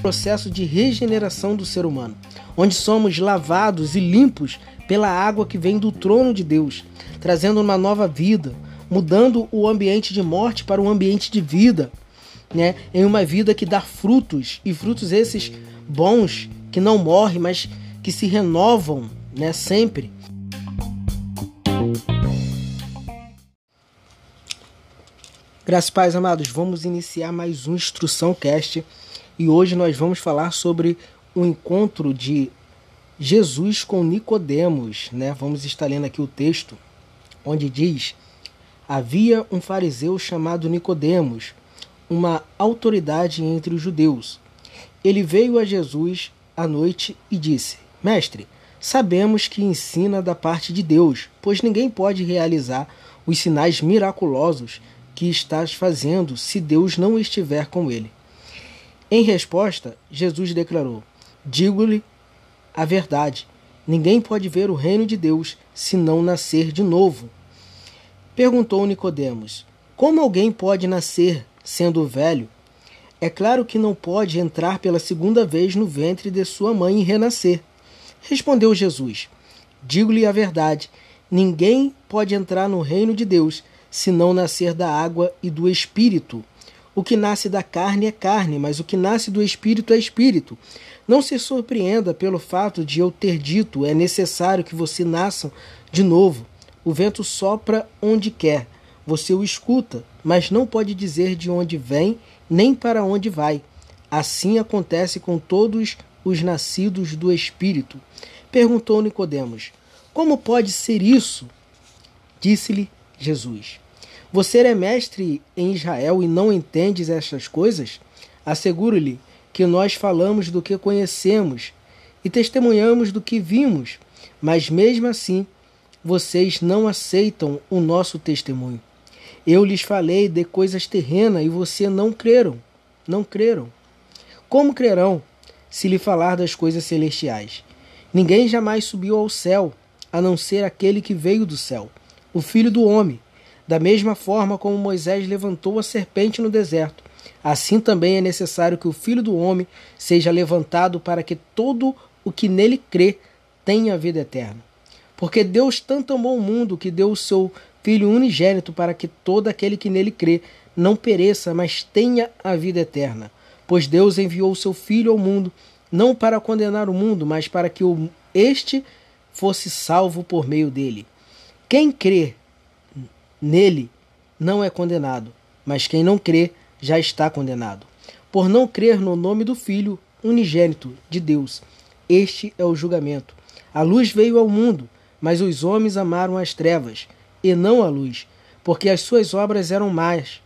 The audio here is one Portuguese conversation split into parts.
Processo de regeneração do ser humano, onde somos lavados e limpos pela água que vem do trono de Deus, trazendo uma nova vida, mudando o ambiente de morte para um ambiente de vida, né? Em uma vida que dá frutos e frutos esses bons que não morrem, mas que se renovam, né, sempre. Graças pais amados, vamos iniciar mais um Instrução Cast e hoje nós vamos falar sobre o encontro de Jesus com Nicodemos, né? Vamos estar lendo aqui o texto onde diz: Havia um fariseu chamado Nicodemos, uma autoridade entre os judeus. Ele veio a Jesus à noite e disse: Mestre, sabemos que ensina da parte de Deus, pois ninguém pode realizar os sinais miraculosos que estás fazendo se Deus não estiver com ele. Em resposta, Jesus declarou: Digo-lhe a verdade. Ninguém pode ver o reino de Deus se não nascer de novo. Perguntou Nicodemos: Como alguém pode nascer sendo velho? É claro que não pode entrar pela segunda vez no ventre de sua mãe e renascer. Respondeu Jesus: Digo-lhe a verdade: ninguém pode entrar no reino de Deus se não nascer da água e do espírito. O que nasce da carne é carne, mas o que nasce do espírito é espírito. Não se surpreenda pelo fato de eu ter dito: é necessário que você nasça de novo. O vento sopra onde quer. Você o escuta, mas não pode dizer de onde vem nem para onde vai. Assim acontece com todos os nascidos do Espírito. Perguntou Nicodemos: Como pode ser isso? Disse-lhe Jesus: você é mestre em Israel e não entendes estas coisas? Asseguro-lhe que nós falamos do que conhecemos e testemunhamos do que vimos, mas mesmo assim vocês não aceitam o nosso testemunho. Eu lhes falei de coisas terrenas e você não creram. Não creram. Como crerão se lhe falar das coisas celestiais? Ninguém jamais subiu ao céu, a não ser aquele que veio do céu, o Filho do Homem. Da mesma forma como Moisés levantou a serpente no deserto, assim também é necessário que o Filho do Homem seja levantado para que todo o que nele crê tenha vida eterna. Porque Deus tanto amou o mundo que deu o seu Filho unigênito para que todo aquele que nele crê não pereça, mas tenha a vida eterna. Pois Deus enviou o seu Filho ao mundo, não para condenar o mundo, mas para que este fosse salvo por meio dele. Quem crê nele não é condenado, mas quem não crê já está condenado, por não crer no nome do Filho unigênito de Deus. Este é o julgamento. A luz veio ao mundo, mas os homens amaram as trevas e não a luz, porque as suas obras eram más.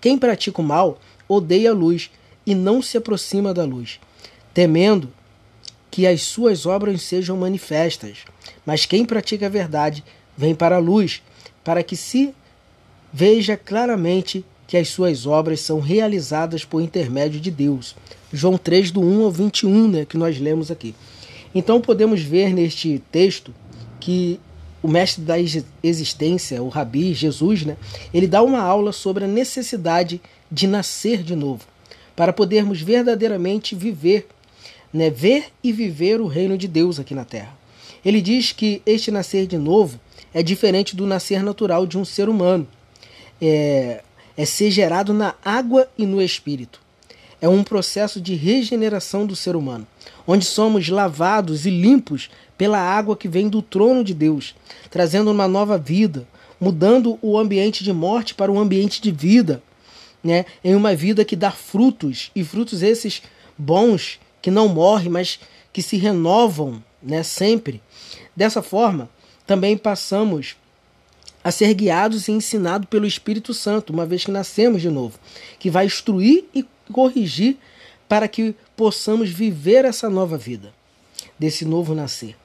Quem pratica o mal odeia a luz e não se aproxima da luz, temendo que as suas obras sejam manifestas. Mas quem pratica a verdade vem para a luz, para que se veja claramente que as suas obras são realizadas por intermédio de Deus. João 3, do 1 ao 21, né, que nós lemos aqui. Então podemos ver neste texto que o mestre da existência, o Rabi, Jesus, né, ele dá uma aula sobre a necessidade de nascer de novo, para podermos verdadeiramente viver, né, ver e viver o reino de Deus aqui na terra. Ele diz que este nascer de novo é diferente do nascer natural de um ser humano. É, é ser gerado na água e no espírito. É um processo de regeneração do ser humano, onde somos lavados e limpos pela água que vem do trono de Deus, trazendo uma nova vida, mudando o ambiente de morte para um ambiente de vida, né? em uma vida que dá frutos, e frutos esses bons, que não morrem, mas que se renovam né? sempre. Dessa forma, também passamos a ser guiados e ensinados pelo Espírito Santo, uma vez que nascemos de novo, que vai instruir e corrigir para que possamos viver essa nova vida, desse novo nascer.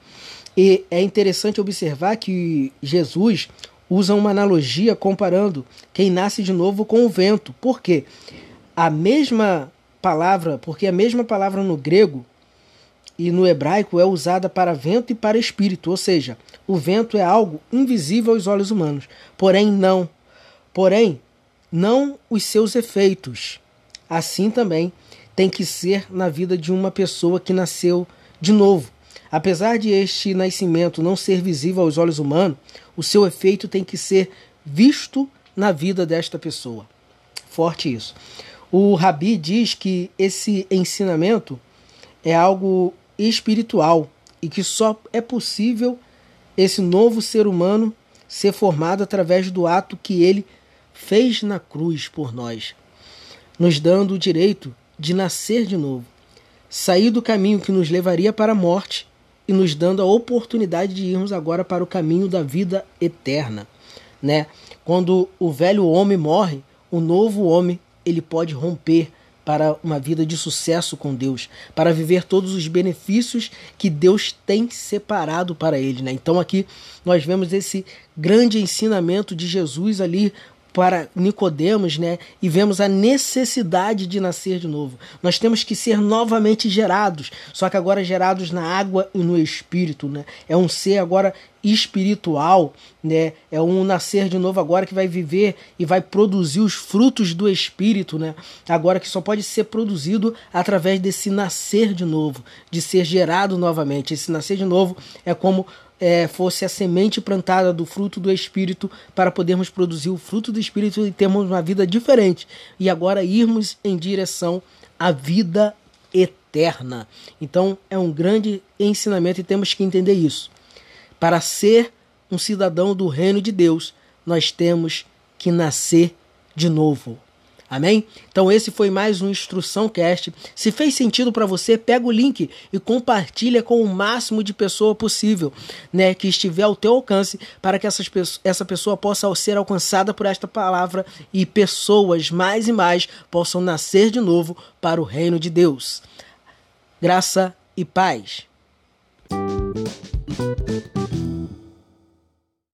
E é interessante observar que Jesus usa uma analogia comparando quem nasce de novo com o vento. Por quê? A mesma palavra, porque a mesma palavra no grego e no hebraico é usada para vento e para espírito, ou seja, o vento é algo invisível aos olhos humanos. Porém, não. Porém, não os seus efeitos. Assim também tem que ser na vida de uma pessoa que nasceu de novo. Apesar de este nascimento não ser visível aos olhos humanos, o seu efeito tem que ser visto na vida desta pessoa. Forte isso. O Rabi diz que esse ensinamento é algo espiritual e que só é possível esse novo ser humano ser formado através do ato que ele fez na cruz por nós, nos dando o direito de nascer de novo, sair do caminho que nos levaria para a morte e nos dando a oportunidade de irmos agora para o caminho da vida eterna, né? Quando o velho homem morre, o novo homem ele pode romper para uma vida de sucesso com Deus, para viver todos os benefícios que Deus tem separado para ele. Né? Então aqui nós vemos esse grande ensinamento de Jesus ali para Nicodemos, né? E vemos a necessidade de nascer de novo. Nós temos que ser novamente gerados, só que agora gerados na água e no espírito, né? É um ser agora espiritual, né? É um nascer de novo agora que vai viver e vai produzir os frutos do espírito, né? Agora que só pode ser produzido através desse nascer de novo, de ser gerado novamente. Esse nascer de novo é como é, fosse a semente plantada do fruto do Espírito para podermos produzir o fruto do Espírito e termos uma vida diferente. E agora irmos em direção à vida eterna. Então é um grande ensinamento e temos que entender isso. Para ser um cidadão do reino de Deus, nós temos que nascer de novo. Amém? Então esse foi mais um Instrução Cast. Se fez sentido para você, pega o link e compartilha com o máximo de pessoa possível, né, que estiver ao teu alcance, para que essas, essa pessoa possa ser alcançada por esta palavra e pessoas mais e mais possam nascer de novo para o reino de Deus. Graça e paz.